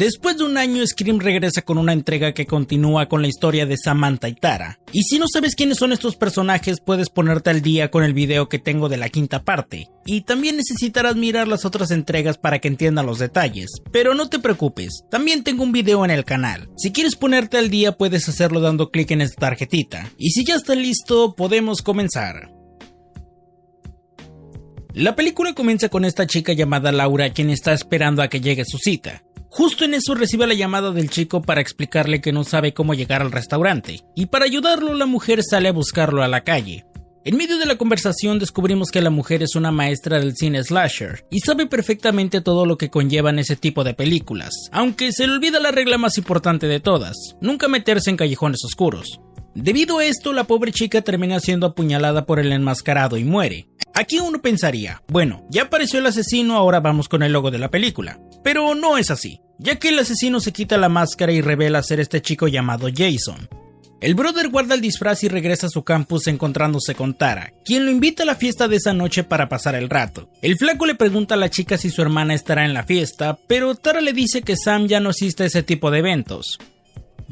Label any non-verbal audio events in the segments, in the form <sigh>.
Después de un año, Scream regresa con una entrega que continúa con la historia de Samantha y Tara. Y si no sabes quiénes son estos personajes, puedes ponerte al día con el video que tengo de la quinta parte. Y también necesitarás mirar las otras entregas para que entiendan los detalles. Pero no te preocupes, también tengo un video en el canal. Si quieres ponerte al día, puedes hacerlo dando clic en esta tarjetita. Y si ya está listo, podemos comenzar. La película comienza con esta chica llamada Laura quien está esperando a que llegue su cita. Justo en eso recibe la llamada del chico para explicarle que no sabe cómo llegar al restaurante, y para ayudarlo la mujer sale a buscarlo a la calle. En medio de la conversación descubrimos que la mujer es una maestra del cine slasher y sabe perfectamente todo lo que conllevan ese tipo de películas, aunque se le olvida la regla más importante de todas, nunca meterse en callejones oscuros. Debido a esto, la pobre chica termina siendo apuñalada por el enmascarado y muere. Aquí uno pensaría, bueno, ya apareció el asesino, ahora vamos con el logo de la película. Pero no es así, ya que el asesino se quita la máscara y revela ser este chico llamado Jason. El brother guarda el disfraz y regresa a su campus encontrándose con Tara, quien lo invita a la fiesta de esa noche para pasar el rato. El flaco le pregunta a la chica si su hermana estará en la fiesta, pero Tara le dice que Sam ya no asiste a ese tipo de eventos.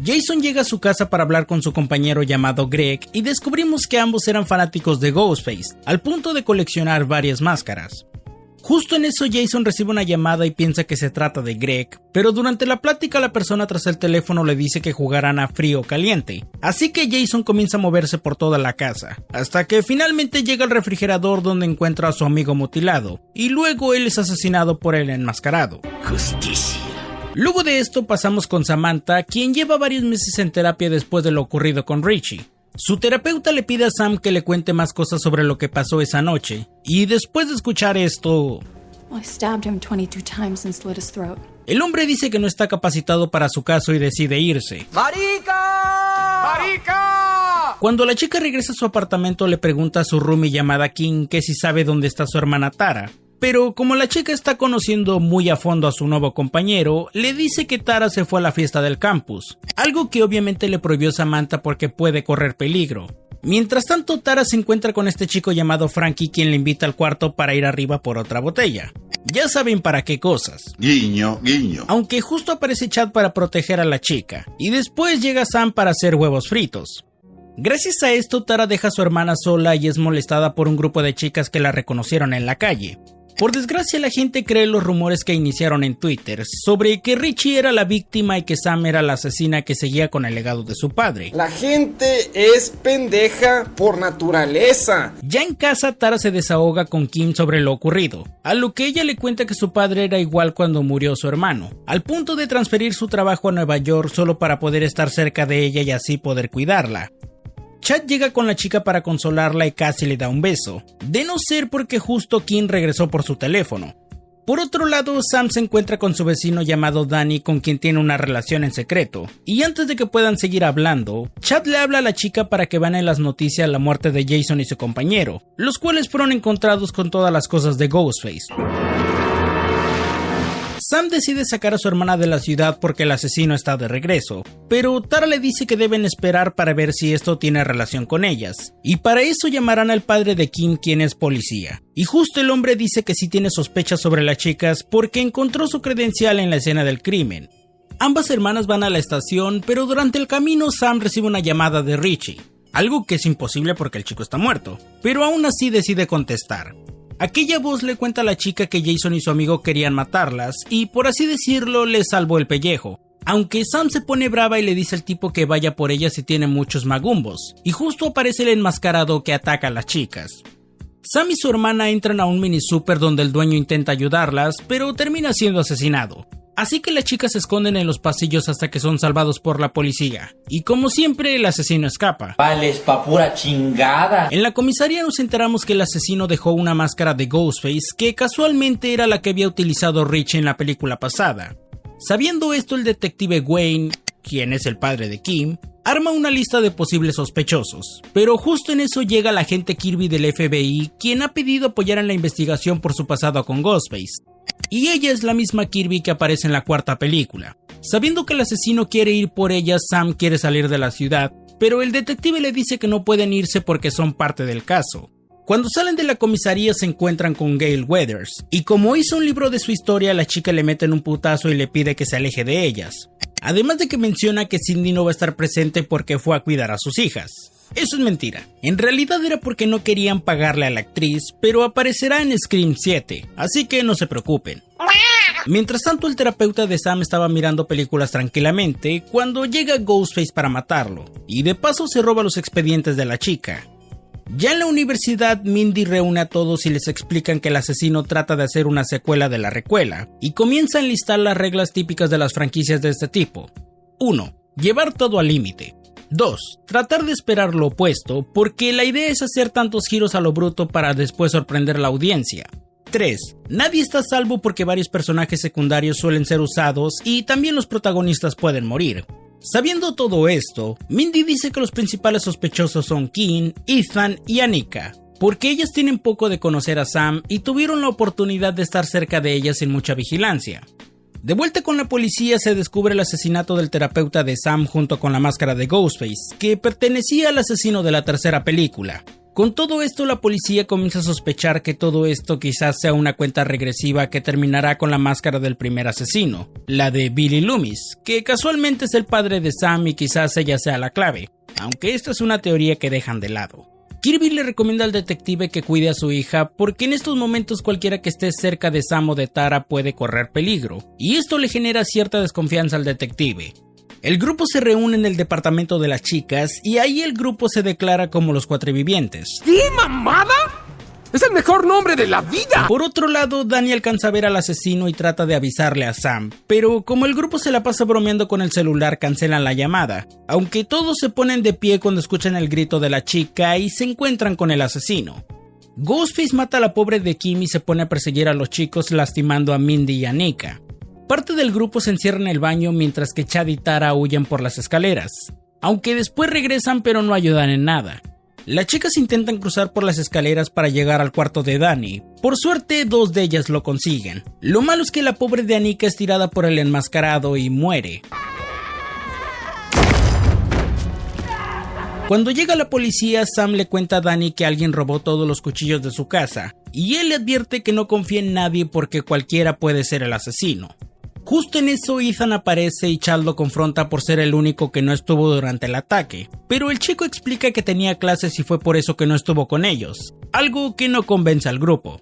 Jason llega a su casa para hablar con su compañero llamado Greg y descubrimos que ambos eran fanáticos de Ghostface, al punto de coleccionar varias máscaras. Justo en eso Jason recibe una llamada y piensa que se trata de Greg, pero durante la plática la persona tras el teléfono le dice que jugarán a frío caliente, así que Jason comienza a moverse por toda la casa, hasta que finalmente llega al refrigerador donde encuentra a su amigo mutilado, y luego él es asesinado por el enmascarado. Justicia. Luego de esto pasamos con Samantha, quien lleva varios meses en terapia después de lo ocurrido con Richie. Su terapeuta le pide a Sam que le cuente más cosas sobre lo que pasó esa noche, y después de escuchar esto... El hombre dice que no está capacitado para su caso y decide irse. ¡Marica! ¡Marica! Cuando la chica regresa a su apartamento le pregunta a su roomie llamada King que si sabe dónde está su hermana Tara, pero como la chica está conociendo muy a fondo a su nuevo compañero, le dice que Tara se fue a la fiesta del campus, algo que obviamente le prohibió Samantha porque puede correr peligro. Mientras tanto, Tara se encuentra con este chico llamado Frankie quien le invita al cuarto para ir arriba por otra botella. Ya saben para qué cosas. Guiño, guiño. Aunque justo aparece Chad para proteger a la chica, y después llega Sam para hacer huevos fritos. Gracias a esto, Tara deja a su hermana sola y es molestada por un grupo de chicas que la reconocieron en la calle. Por desgracia la gente cree los rumores que iniciaron en Twitter sobre que Richie era la víctima y que Sam era la asesina que seguía con el legado de su padre. La gente es pendeja por naturaleza. Ya en casa Tara se desahoga con Kim sobre lo ocurrido, a lo que ella le cuenta que su padre era igual cuando murió su hermano, al punto de transferir su trabajo a Nueva York solo para poder estar cerca de ella y así poder cuidarla. Chad llega con la chica para consolarla y casi le da un beso, de no ser porque justo Kim regresó por su teléfono. Por otro lado, Sam se encuentra con su vecino llamado Danny con quien tiene una relación en secreto, y antes de que puedan seguir hablando, Chad le habla a la chica para que vean en las noticias la muerte de Jason y su compañero, los cuales fueron encontrados con todas las cosas de Ghostface. Sam decide sacar a su hermana de la ciudad porque el asesino está de regreso, pero Tara le dice que deben esperar para ver si esto tiene relación con ellas, y para eso llamarán al padre de Kim quien es policía. Y justo el hombre dice que sí tiene sospechas sobre las chicas porque encontró su credencial en la escena del crimen. Ambas hermanas van a la estación, pero durante el camino Sam recibe una llamada de Richie, algo que es imposible porque el chico está muerto, pero aún así decide contestar. Aquella voz le cuenta a la chica que Jason y su amigo querían matarlas y por así decirlo le salvó el pellejo. Aunque Sam se pone brava y le dice al tipo que vaya por ella si tiene muchos magumbos, y justo aparece el enmascarado que ataca a las chicas. Sam y su hermana entran a un mini super donde el dueño intenta ayudarlas, pero termina siendo asesinado. Así que las chicas se esconden en los pasillos hasta que son salvados por la policía. Y como siempre, el asesino escapa. Vales pa' pura chingada. En la comisaría nos enteramos que el asesino dejó una máscara de Ghostface que casualmente era la que había utilizado Rich en la película pasada. Sabiendo esto, el detective Wayne, quien es el padre de Kim, arma una lista de posibles sospechosos. Pero justo en eso llega el agente Kirby del FBI, quien ha pedido apoyar en la investigación por su pasado con Ghostface y ella es la misma Kirby que aparece en la cuarta película. Sabiendo que el asesino quiere ir por ella, Sam quiere salir de la ciudad, pero el detective le dice que no pueden irse porque son parte del caso. Cuando salen de la comisaría se encuentran con Gail Weathers, y como hizo un libro de su historia, la chica le mete en un putazo y le pide que se aleje de ellas. Además de que menciona que Cindy no va a estar presente porque fue a cuidar a sus hijas. Eso es mentira. En realidad era porque no querían pagarle a la actriz, pero aparecerá en Scream 7, así que no se preocupen. Mientras tanto, el terapeuta de Sam estaba mirando películas tranquilamente cuando llega Ghostface para matarlo, y de paso se roba los expedientes de la chica. Ya en la universidad, Mindy reúne a todos y les explican que el asesino trata de hacer una secuela de la recuela, y comienza a enlistar las reglas típicas de las franquicias de este tipo. 1. Llevar todo al límite. 2. Tratar de esperar lo opuesto, porque la idea es hacer tantos giros a lo bruto para después sorprender a la audiencia. 3. Nadie está salvo porque varios personajes secundarios suelen ser usados y también los protagonistas pueden morir. Sabiendo todo esto, Mindy dice que los principales sospechosos son Kim, Ethan y Anika, porque ellas tienen poco de conocer a Sam y tuvieron la oportunidad de estar cerca de ellas sin mucha vigilancia. De vuelta con la policía se descubre el asesinato del terapeuta de Sam junto con la máscara de Ghostface, que pertenecía al asesino de la tercera película. Con todo esto, la policía comienza a sospechar que todo esto quizás sea una cuenta regresiva que terminará con la máscara del primer asesino, la de Billy Loomis, que casualmente es el padre de Sam y quizás ella sea la clave, aunque esta es una teoría que dejan de lado. Kirby le recomienda al detective que cuide a su hija porque en estos momentos cualquiera que esté cerca de Sam o de Tara puede correr peligro, y esto le genera cierta desconfianza al detective, el grupo se reúne en el departamento de las chicas y ahí el grupo se declara como los cuatrevivientes. ¿Qué mamada? ¡Es el mejor nombre de la vida! Por otro lado, Danny alcanza a ver al asesino y trata de avisarle a Sam, pero como el grupo se la pasa bromeando con el celular, cancelan la llamada, aunque todos se ponen de pie cuando escuchan el grito de la chica y se encuentran con el asesino. Ghostface mata a la pobre de Kim y se pone a perseguir a los chicos lastimando a Mindy y a Nika. Parte del grupo se encierra en el baño mientras que Chad y Tara huyen por las escaleras, aunque después regresan pero no ayudan en nada. Las chicas intentan cruzar por las escaleras para llegar al cuarto de Dani. Por suerte, dos de ellas lo consiguen. Lo malo es que la pobre de Anika es tirada por el enmascarado y muere. Cuando llega la policía, Sam le cuenta a Dani que alguien robó todos los cuchillos de su casa, y él le advierte que no confía en nadie porque cualquiera puede ser el asesino. Justo en eso Ethan aparece y Chad lo confronta por ser el único que no estuvo durante el ataque, pero el chico explica que tenía clases y fue por eso que no estuvo con ellos, algo que no convence al grupo.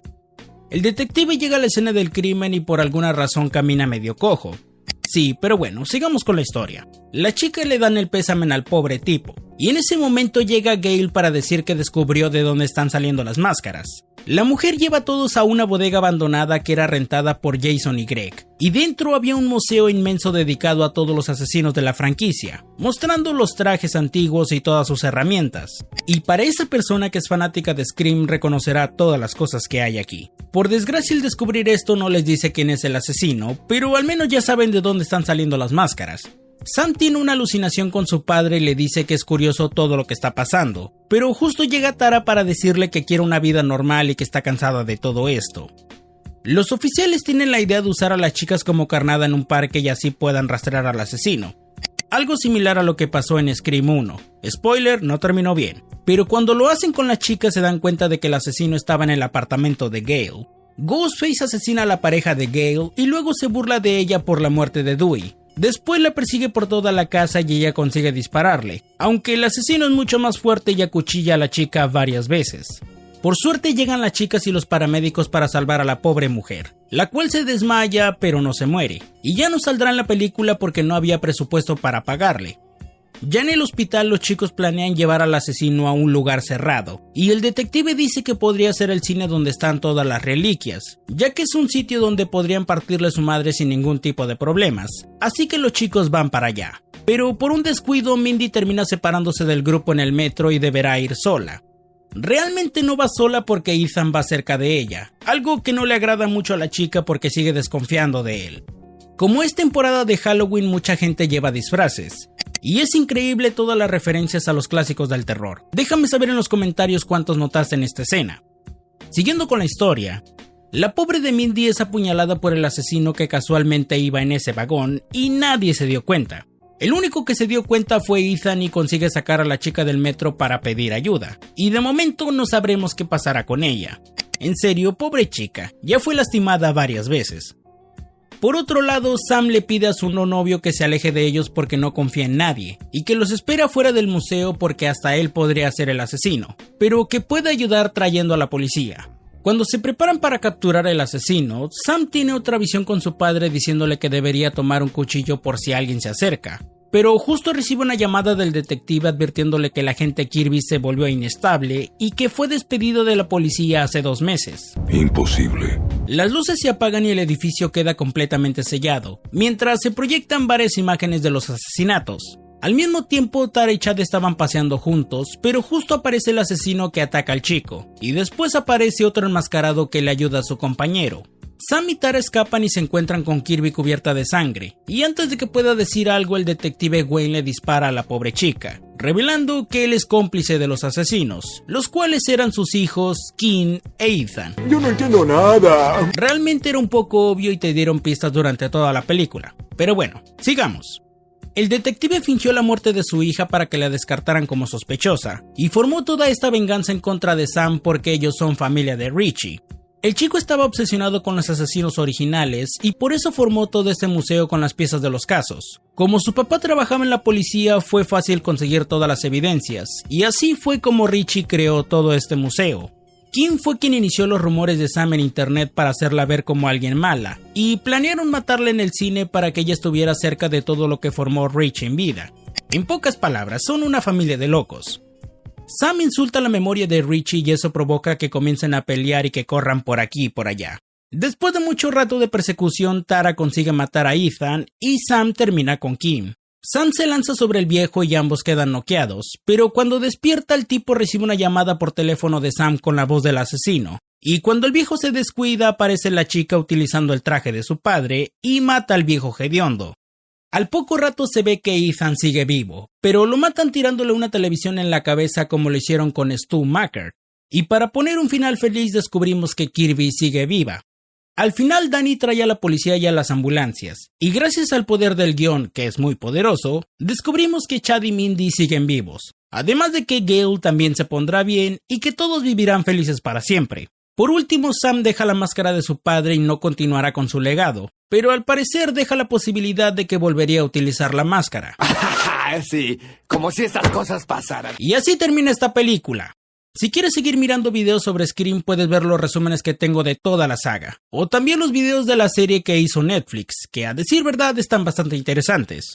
El detective llega a la escena del crimen y por alguna razón camina medio cojo. Sí, pero bueno, sigamos con la historia. La chica le dan el pésame al pobre tipo, y en ese momento llega Gail para decir que descubrió de dónde están saliendo las máscaras. La mujer lleva a todos a una bodega abandonada que era rentada por Jason y Greg, y dentro había un museo inmenso dedicado a todos los asesinos de la franquicia, mostrando los trajes antiguos y todas sus herramientas. Y para esa persona que es fanática de Scream reconocerá todas las cosas que hay aquí. Por desgracia el descubrir esto no les dice quién es el asesino, pero al menos ya saben de dónde están saliendo las máscaras. Sam tiene una alucinación con su padre y le dice que es curioso todo lo que está pasando, pero justo llega Tara para decirle que quiere una vida normal y que está cansada de todo esto. Los oficiales tienen la idea de usar a las chicas como carnada en un parque y así puedan rastrear al asesino. Algo similar a lo que pasó en Scream 1. Spoiler, no terminó bien. Pero cuando lo hacen con las chicas se dan cuenta de que el asesino estaba en el apartamento de Gale. Ghostface asesina a la pareja de Gale y luego se burla de ella por la muerte de Dewey. Después la persigue por toda la casa y ella consigue dispararle, aunque el asesino es mucho más fuerte y acuchilla a la chica varias veces. Por suerte llegan las chicas y los paramédicos para salvar a la pobre mujer, la cual se desmaya pero no se muere, y ya no saldrá en la película porque no había presupuesto para pagarle, ya en el hospital los chicos planean llevar al asesino a un lugar cerrado, y el detective dice que podría ser el cine donde están todas las reliquias, ya que es un sitio donde podrían partirle a su madre sin ningún tipo de problemas, así que los chicos van para allá. Pero por un descuido Mindy termina separándose del grupo en el metro y deberá ir sola. Realmente no va sola porque Ethan va cerca de ella, algo que no le agrada mucho a la chica porque sigue desconfiando de él. Como es temporada de Halloween mucha gente lleva disfraces, y es increíble todas las referencias a los clásicos del terror. Déjame saber en los comentarios cuántos notaste en esta escena. Siguiendo con la historia, la pobre de Mindy es apuñalada por el asesino que casualmente iba en ese vagón y nadie se dio cuenta. El único que se dio cuenta fue Ethan y consigue sacar a la chica del metro para pedir ayuda, y de momento no sabremos qué pasará con ella. En serio, pobre chica, ya fue lastimada varias veces. Por otro lado, Sam le pide a su no novio que se aleje de ellos porque no confía en nadie, y que los espera fuera del museo porque hasta él podría ser el asesino, pero que puede ayudar trayendo a la policía. Cuando se preparan para capturar al asesino, Sam tiene otra visión con su padre diciéndole que debería tomar un cuchillo por si alguien se acerca, pero justo recibe una llamada del detective advirtiéndole que el agente Kirby se volvió inestable y que fue despedido de la policía hace dos meses. Imposible. Las luces se apagan y el edificio queda completamente sellado, mientras se proyectan varias imágenes de los asesinatos. Al mismo tiempo, Tara y Chad estaban paseando juntos, pero justo aparece el asesino que ataca al chico, y después aparece otro enmascarado que le ayuda a su compañero. Sam y Tara escapan y se encuentran con Kirby cubierta de sangre, y antes de que pueda decir algo el detective Wayne le dispara a la pobre chica, revelando que él es cómplice de los asesinos, los cuales eran sus hijos Kim e Ethan. Yo no entiendo nada. Realmente era un poco obvio y te dieron pistas durante toda la película, pero bueno, sigamos. El detective fingió la muerte de su hija para que la descartaran como sospechosa, y formó toda esta venganza en contra de Sam porque ellos son familia de Richie, el chico estaba obsesionado con los asesinos originales y por eso formó todo este museo con las piezas de los casos. Como su papá trabajaba en la policía fue fácil conseguir todas las evidencias, y así fue como Richie creó todo este museo. Kim fue quien inició los rumores de Sam en internet para hacerla ver como alguien mala, y planearon matarla en el cine para que ella estuviera cerca de todo lo que formó Richie en vida. En pocas palabras, son una familia de locos. Sam insulta la memoria de Richie y eso provoca que comiencen a pelear y que corran por aquí y por allá. Después de mucho rato de persecución, Tara consigue matar a Ethan y Sam termina con Kim. Sam se lanza sobre el viejo y ambos quedan noqueados, pero cuando despierta el tipo recibe una llamada por teléfono de Sam con la voz del asesino, y cuando el viejo se descuida aparece la chica utilizando el traje de su padre y mata al viejo hediondo. Al poco rato se ve que Ethan sigue vivo, pero lo matan tirándole una televisión en la cabeza como lo hicieron con Stu Macker. Y para poner un final feliz descubrimos que Kirby sigue viva. Al final Danny trae a la policía y a las ambulancias, y gracias al poder del guion, que es muy poderoso, descubrimos que Chad y Mindy siguen vivos, además de que Gale también se pondrá bien y que todos vivirán felices para siempre. Por último, Sam deja la máscara de su padre y no continuará con su legado, pero al parecer deja la posibilidad de que volvería a utilizar la máscara. <laughs> sí, como si estas cosas pasaran. Y así termina esta película. Si quieres seguir mirando videos sobre Scream puedes ver los resúmenes que tengo de toda la saga, o también los videos de la serie que hizo Netflix, que a decir verdad están bastante interesantes.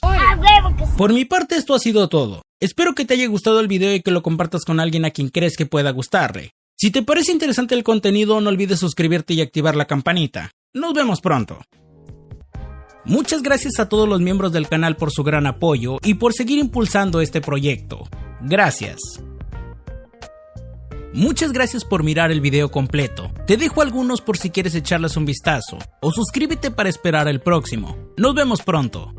Por mi parte esto ha sido todo. Espero que te haya gustado el video y que lo compartas con alguien a quien crees que pueda gustarle. Si te parece interesante el contenido, no olvides suscribirte y activar la campanita. Nos vemos pronto. Muchas gracias a todos los miembros del canal por su gran apoyo y por seguir impulsando este proyecto. Gracias. Muchas gracias por mirar el video completo. Te dejo algunos por si quieres echarles un vistazo, o suscríbete para esperar el próximo. Nos vemos pronto.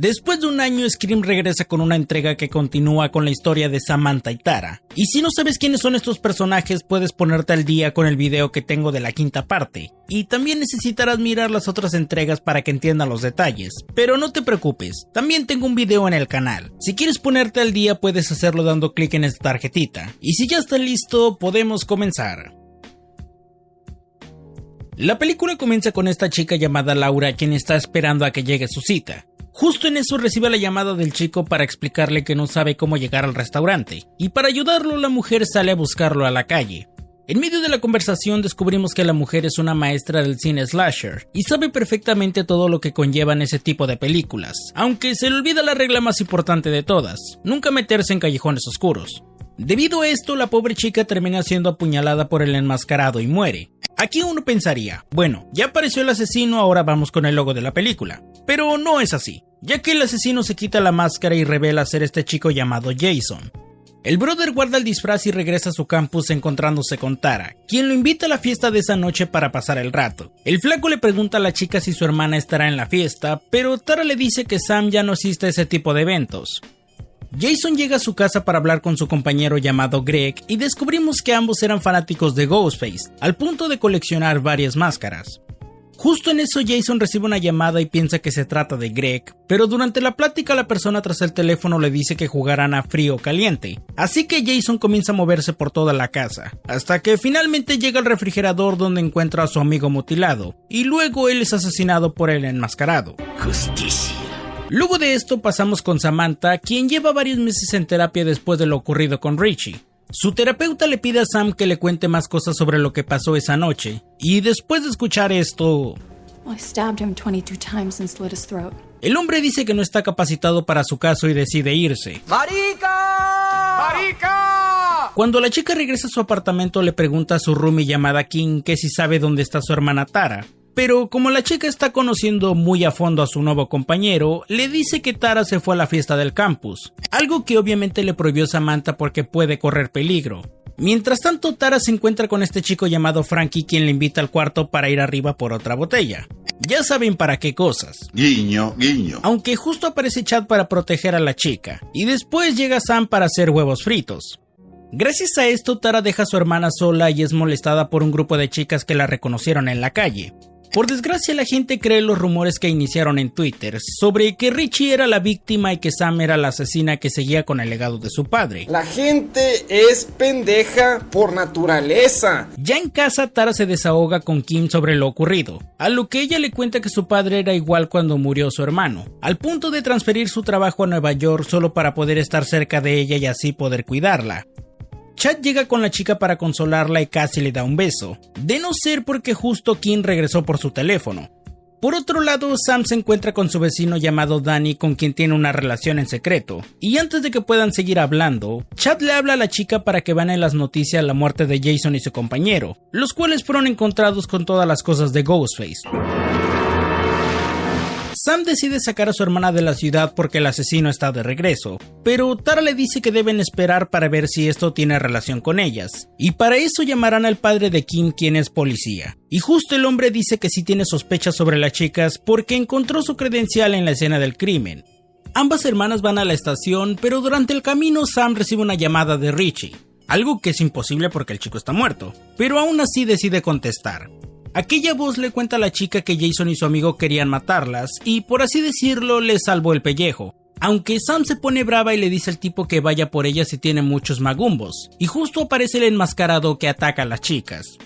Después de un año, Scream regresa con una entrega que continúa con la historia de Samantha y Tara. Y si no sabes quiénes son estos personajes, puedes ponerte al día con el video que tengo de la quinta parte. Y también necesitarás mirar las otras entregas para que entiendan los detalles. Pero no te preocupes, también tengo un video en el canal. Si quieres ponerte al día, puedes hacerlo dando clic en esta tarjetita. Y si ya está listo, podemos comenzar. La película comienza con esta chica llamada Laura quien está esperando a que llegue su cita. Justo en eso recibe la llamada del chico para explicarle que no sabe cómo llegar al restaurante, y para ayudarlo la mujer sale a buscarlo a la calle. En medio de la conversación descubrimos que la mujer es una maestra del cine slasher y sabe perfectamente todo lo que conllevan ese tipo de películas, aunque se le olvida la regla más importante de todas, nunca meterse en callejones oscuros. Debido a esto, la pobre chica termina siendo apuñalada por el enmascarado y muere. Aquí uno pensaría, bueno, ya apareció el asesino, ahora vamos con el logo de la película. Pero no es así, ya que el asesino se quita la máscara y revela ser este chico llamado Jason. El brother guarda el disfraz y regresa a su campus encontrándose con Tara, quien lo invita a la fiesta de esa noche para pasar el rato. El flaco le pregunta a la chica si su hermana estará en la fiesta, pero Tara le dice que Sam ya no asiste a ese tipo de eventos. Jason llega a su casa para hablar con su compañero llamado Greg y descubrimos que ambos eran fanáticos de Ghostface, al punto de coleccionar varias máscaras. Justo en eso Jason recibe una llamada y piensa que se trata de Greg, pero durante la plática la persona tras el teléfono le dice que jugarán a frío o caliente, así que Jason comienza a moverse por toda la casa, hasta que finalmente llega al refrigerador donde encuentra a su amigo mutilado, y luego él es asesinado por el enmascarado. Justicia. Luego de esto pasamos con Samantha, quien lleva varios meses en terapia después de lo ocurrido con Richie. Su terapeuta le pide a Sam que le cuente más cosas sobre lo que pasó esa noche, y después de escuchar esto... El hombre dice que no está capacitado para su caso y decide irse. ¡Marica! ¡Marica! Cuando la chica regresa a su apartamento le pregunta a su roomie llamada King que si sabe dónde está su hermana Tara, pero como la chica está conociendo muy a fondo a su nuevo compañero, le dice que Tara se fue a la fiesta del campus, algo que obviamente le prohibió Samantha porque puede correr peligro. Mientras tanto, Tara se encuentra con este chico llamado Frankie quien le invita al cuarto para ir arriba por otra botella. Ya saben para qué cosas. Guiño, guiño. Aunque justo aparece Chad para proteger a la chica, y después llega Sam para hacer huevos fritos. Gracias a esto, Tara deja a su hermana sola y es molestada por un grupo de chicas que la reconocieron en la calle. Por desgracia la gente cree los rumores que iniciaron en Twitter sobre que Richie era la víctima y que Sam era la asesina que seguía con el legado de su padre. La gente es pendeja por naturaleza. Ya en casa Tara se desahoga con Kim sobre lo ocurrido, a lo que ella le cuenta que su padre era igual cuando murió su hermano, al punto de transferir su trabajo a Nueva York solo para poder estar cerca de ella y así poder cuidarla. Chad llega con la chica para consolarla y casi le da un beso, de no ser porque justo Kim regresó por su teléfono. Por otro lado, Sam se encuentra con su vecino llamado Danny con quien tiene una relación en secreto, y antes de que puedan seguir hablando, Chad le habla a la chica para que van en las noticias la muerte de Jason y su compañero, los cuales fueron encontrados con todas las cosas de Ghostface. Sam decide sacar a su hermana de la ciudad porque el asesino está de regreso, pero Tara le dice que deben esperar para ver si esto tiene relación con ellas, y para eso llamarán al padre de Kim quien es policía. Y justo el hombre dice que sí tiene sospechas sobre las chicas porque encontró su credencial en la escena del crimen. Ambas hermanas van a la estación, pero durante el camino Sam recibe una llamada de Richie, algo que es imposible porque el chico está muerto, pero aún así decide contestar. Aquella voz le cuenta a la chica que Jason y su amigo querían matarlas y por así decirlo le salvó el pellejo. Aunque Sam se pone brava y le dice al tipo que vaya por ella si tiene muchos magumbos, y justo aparece el enmascarado que ataca a las chicas.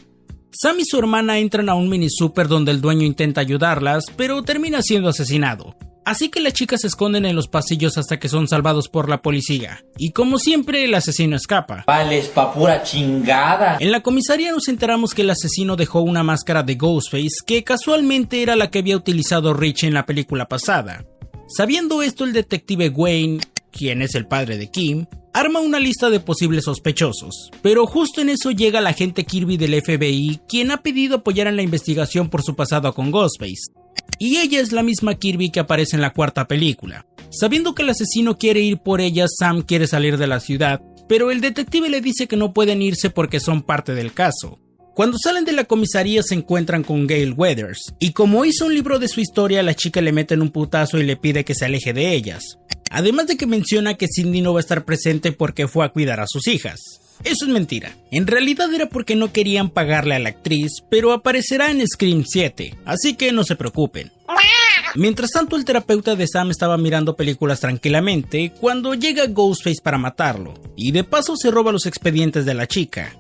Sam y su hermana entran a un mini super donde el dueño intenta ayudarlas, pero termina siendo asesinado. Así que las chicas se esconden en los pasillos hasta que son salvados por la policía. Y como siempre, el asesino escapa. Vales pa' pura chingada. En la comisaría nos enteramos que el asesino dejó una máscara de Ghostface que casualmente era la que había utilizado Rich en la película pasada. Sabiendo esto, el detective Wayne, quien es el padre de Kim, arma una lista de posibles sospechosos. Pero justo en eso llega el agente Kirby del FBI, quien ha pedido apoyar en la investigación por su pasado con Ghostface. Y ella es la misma Kirby que aparece en la cuarta película. Sabiendo que el asesino quiere ir por ella, Sam quiere salir de la ciudad, pero el detective le dice que no pueden irse porque son parte del caso. Cuando salen de la comisaría se encuentran con Gail Weathers, y como hizo un libro de su historia, la chica le mete en un putazo y le pide que se aleje de ellas. Además de que menciona que Cindy no va a estar presente porque fue a cuidar a sus hijas. Eso es mentira. En realidad era porque no querían pagarle a la actriz, pero aparecerá en Scream 7, así que no se preocupen. Mientras tanto, el terapeuta de Sam estaba mirando películas tranquilamente cuando llega Ghostface para matarlo, y de paso se roba los expedientes de la chica.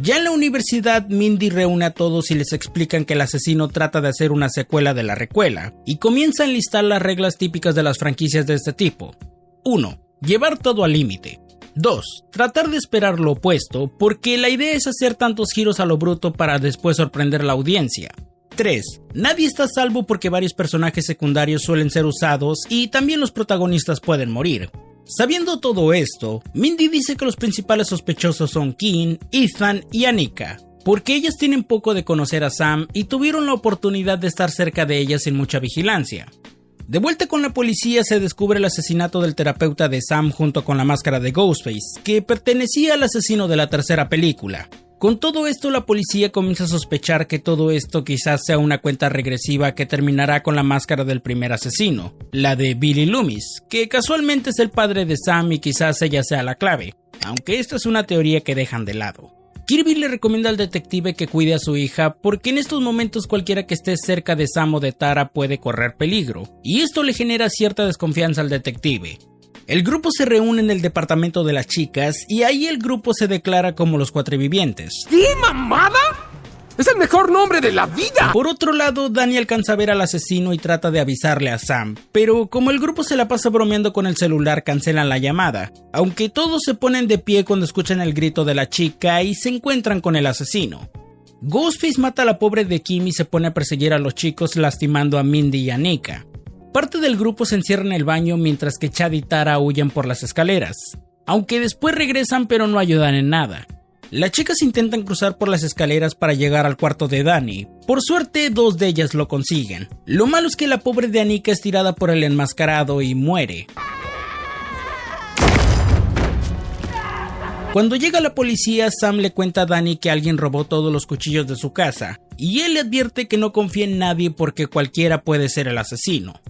Ya en la universidad, Mindy reúne a todos y les explican que el asesino trata de hacer una secuela de la recuela, y comienza a enlistar las reglas típicas de las franquicias de este tipo. 1. Llevar todo al límite. 2. Tratar de esperar lo opuesto, porque la idea es hacer tantos giros a lo bruto para después sorprender a la audiencia. 3. Nadie está salvo porque varios personajes secundarios suelen ser usados y también los protagonistas pueden morir. Sabiendo todo esto, Mindy dice que los principales sospechosos son Kim, Ethan y Anika, porque ellas tienen poco de conocer a Sam y tuvieron la oportunidad de estar cerca de ellas sin mucha vigilancia. De vuelta con la policía se descubre el asesinato del terapeuta de Sam junto con la máscara de Ghostface, que pertenecía al asesino de la tercera película. Con todo esto la policía comienza a sospechar que todo esto quizás sea una cuenta regresiva que terminará con la máscara del primer asesino, la de Billy Loomis, que casualmente es el padre de Sam y quizás ella sea la clave, aunque esta es una teoría que dejan de lado. Kirby le recomienda al detective que cuide a su hija porque en estos momentos cualquiera que esté cerca de Sam o de Tara puede correr peligro, y esto le genera cierta desconfianza al detective. El grupo se reúne en el departamento de las chicas y ahí el grupo se declara como los cuatrevivientes. ¿Qué mamada? ¡Es el mejor nombre de la vida! Por otro lado, Danny alcanza a ver al asesino y trata de avisarle a Sam, pero como el grupo se la pasa bromeando con el celular, cancelan la llamada, aunque todos se ponen de pie cuando escuchan el grito de la chica y se encuentran con el asesino. Ghostface mata a la pobre de Kim y se pone a perseguir a los chicos lastimando a Mindy y a Nika. Parte del grupo se encierra en el baño mientras que Chad y Tara huyen por las escaleras, aunque después regresan pero no ayudan en nada. Las chicas intentan cruzar por las escaleras para llegar al cuarto de Danny. Por suerte, dos de ellas lo consiguen. Lo malo es que la pobre de Anika es tirada por el enmascarado y muere. Cuando llega la policía, Sam le cuenta a Danny que alguien robó todos los cuchillos de su casa, y él le advierte que no confía en nadie porque cualquiera puede ser el asesino.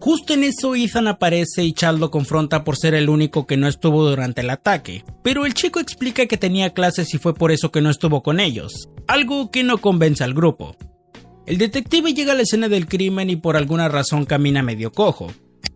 Justo en eso Ethan aparece y Chad lo confronta por ser el único que no estuvo durante el ataque, pero el chico explica que tenía clases y fue por eso que no estuvo con ellos, algo que no convence al grupo. El detective llega a la escena del crimen y por alguna razón camina medio cojo.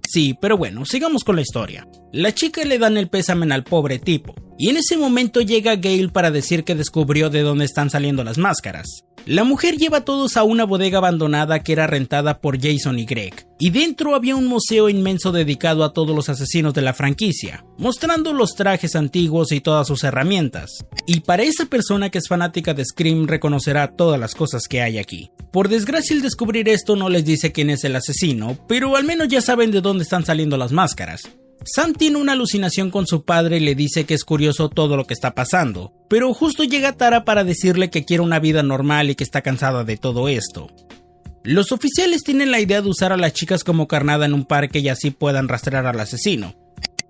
Sí, pero bueno, sigamos con la historia. La chica le dan el pésame al pobre tipo, y en ese momento llega Gale para decir que descubrió de dónde están saliendo las máscaras. La mujer lleva a todos a una bodega abandonada que era rentada por Jason y Greg, y dentro había un museo inmenso dedicado a todos los asesinos de la franquicia, mostrando los trajes antiguos y todas sus herramientas. Y para esa persona que es fanática de Scream reconocerá todas las cosas que hay aquí. Por desgracia el descubrir esto no les dice quién es el asesino, pero al menos ya saben de dónde están saliendo las máscaras. Sam tiene una alucinación con su padre y le dice que es curioso todo lo que está pasando, pero justo llega Tara para decirle que quiere una vida normal y que está cansada de todo esto. Los oficiales tienen la idea de usar a las chicas como carnada en un parque y así puedan rastrear al asesino.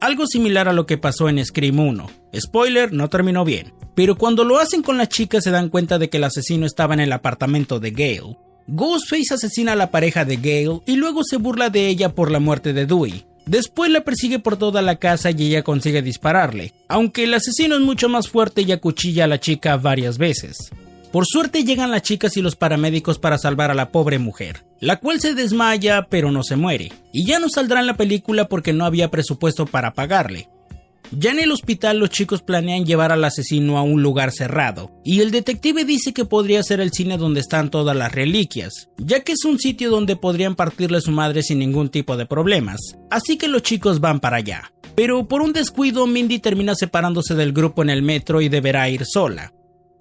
Algo similar a lo que pasó en Scream 1. Spoiler, no terminó bien. Pero cuando lo hacen con las chicas se dan cuenta de que el asesino estaba en el apartamento de Gale. Ghostface asesina a la pareja de Gale y luego se burla de ella por la muerte de Dewey. Después la persigue por toda la casa y ella consigue dispararle, aunque el asesino es mucho más fuerte y acuchilla a la chica varias veces. Por suerte llegan las chicas y los paramédicos para salvar a la pobre mujer, la cual se desmaya pero no se muere, y ya no saldrá en la película porque no había presupuesto para pagarle, ya en el hospital los chicos planean llevar al asesino a un lugar cerrado, y el detective dice que podría ser el cine donde están todas las reliquias, ya que es un sitio donde podrían partirle su madre sin ningún tipo de problemas, así que los chicos van para allá. Pero por un descuido Mindy termina separándose del grupo en el metro y deberá ir sola.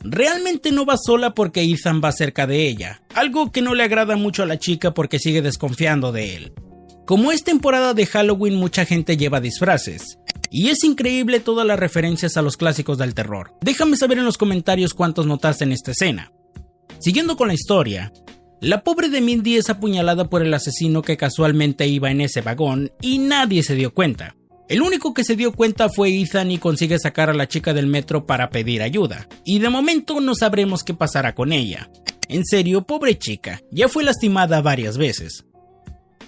Realmente no va sola porque Ethan va cerca de ella, algo que no le agrada mucho a la chica porque sigue desconfiando de él. Como es temporada de Halloween mucha gente lleva disfraces, y es increíble todas las referencias a los clásicos del terror. Déjame saber en los comentarios cuántos notaste en esta escena. Siguiendo con la historia, la pobre de Mindy es apuñalada por el asesino que casualmente iba en ese vagón y nadie se dio cuenta. El único que se dio cuenta fue Ethan y consigue sacar a la chica del metro para pedir ayuda. Y de momento no sabremos qué pasará con ella. En serio, pobre chica, ya fue lastimada varias veces.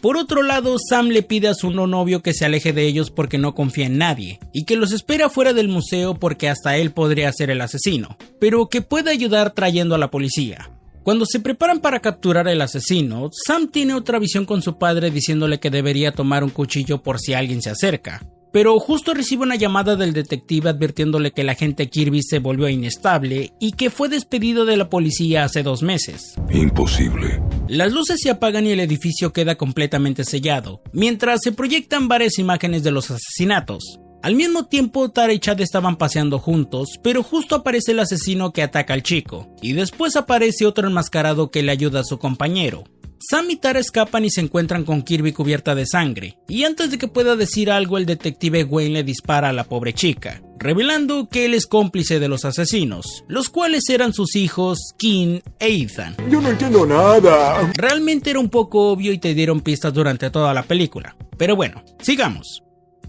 Por otro lado, Sam le pide a su no novio que se aleje de ellos porque no confía en nadie, y que los espera fuera del museo porque hasta él podría ser el asesino, pero que puede ayudar trayendo a la policía. Cuando se preparan para capturar al asesino, Sam tiene otra visión con su padre diciéndole que debería tomar un cuchillo por si alguien se acerca, pero justo recibe una llamada del detective advirtiéndole que el agente Kirby se volvió inestable y que fue despedido de la policía hace dos meses. Imposible. Las luces se apagan y el edificio queda completamente sellado, mientras se proyectan varias imágenes de los asesinatos. Al mismo tiempo, Tara y Chad estaban paseando juntos, pero justo aparece el asesino que ataca al chico, y después aparece otro enmascarado que le ayuda a su compañero. Sam y Tara escapan y se encuentran con Kirby cubierta de sangre, y antes de que pueda decir algo el detective Wayne le dispara a la pobre chica, revelando que él es cómplice de los asesinos, los cuales eran sus hijos Kim e Ethan. Yo no entiendo nada. Realmente era un poco obvio y te dieron pistas durante toda la película, pero bueno, sigamos.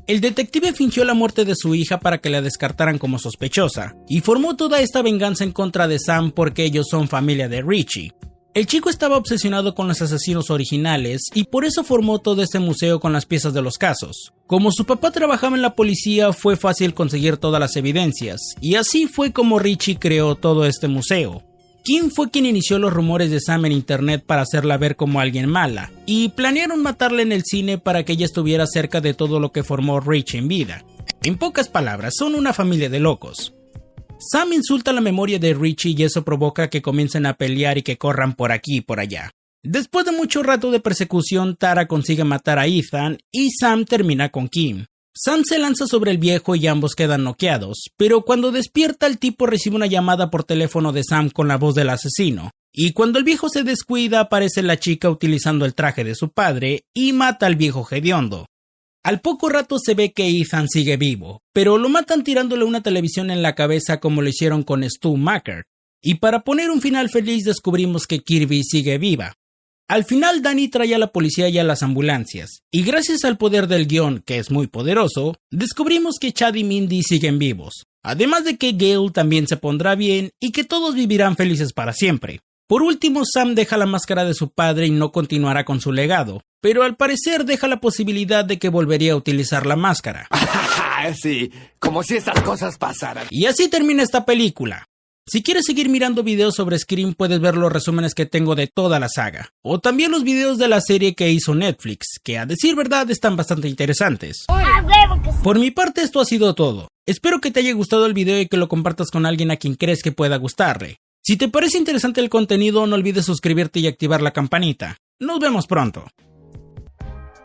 El detective fingió la muerte de su hija para que la descartaran como sospechosa, y formó toda esta venganza en contra de Sam porque ellos son familia de Richie, El chico estaba obsesionado con los asesinos originales y por eso formó todo este museo con las piezas de los casos. Como su papá trabajaba en la policía fue fácil conseguir todas las evidencias, y así fue como Richie creó todo este museo. Kim fue quien inició los rumores de Sam en internet para hacerla ver como alguien mala, y planearon matarla en el cine para que ella estuviera cerca de todo lo que formó Richie en vida. En pocas palabras, son una familia de locos. Sam insulta la memoria de Richie y eso provoca que comiencen a pelear y que corran por aquí y por allá. Después de mucho rato de persecución, Tara consigue matar a Ethan y Sam termina con Kim. Sam se lanza sobre el viejo y ambos quedan noqueados, pero cuando despierta el tipo recibe una llamada por teléfono de Sam con la voz del asesino, y cuando el viejo se descuida aparece la chica utilizando el traje de su padre y mata al viejo hediondo. Al poco rato se ve que Ethan sigue vivo, pero lo matan tirándole una televisión en la cabeza como lo hicieron con Stu Macker. Y para poner un final feliz descubrimos que Kirby sigue viva. Al final Danny trae a la policía y a las ambulancias, y gracias al poder del guion, que es muy poderoso, descubrimos que Chad y Mindy siguen vivos, además de que Gale también se pondrá bien y que todos vivirán felices para siempre. Por último, Sam deja la máscara de su padre y no continuará con su legado, pero al parecer deja la posibilidad de que volvería a utilizar la máscara. <laughs> sí, como si estas cosas pasaran. Y así termina esta película. Si quieres seguir mirando videos sobre Scream puedes ver los resúmenes que tengo de toda la saga, o también los videos de la serie que hizo Netflix, que a decir verdad están bastante interesantes. Por mi parte esto ha sido todo. Espero que te haya gustado el video y que lo compartas con alguien a quien crees que pueda gustarle. Si te parece interesante el contenido no olvides suscribirte y activar la campanita. Nos vemos pronto.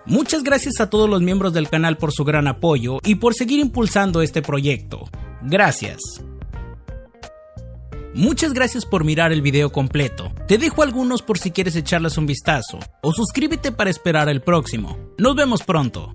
Muchas gracias a todos los miembros del canal por su gran apoyo y por seguir impulsando este proyecto. Gracias. Muchas gracias por mirar el video completo. Te dejo algunos por si quieres echarles un vistazo. O suscríbete para esperar el próximo. Nos vemos pronto.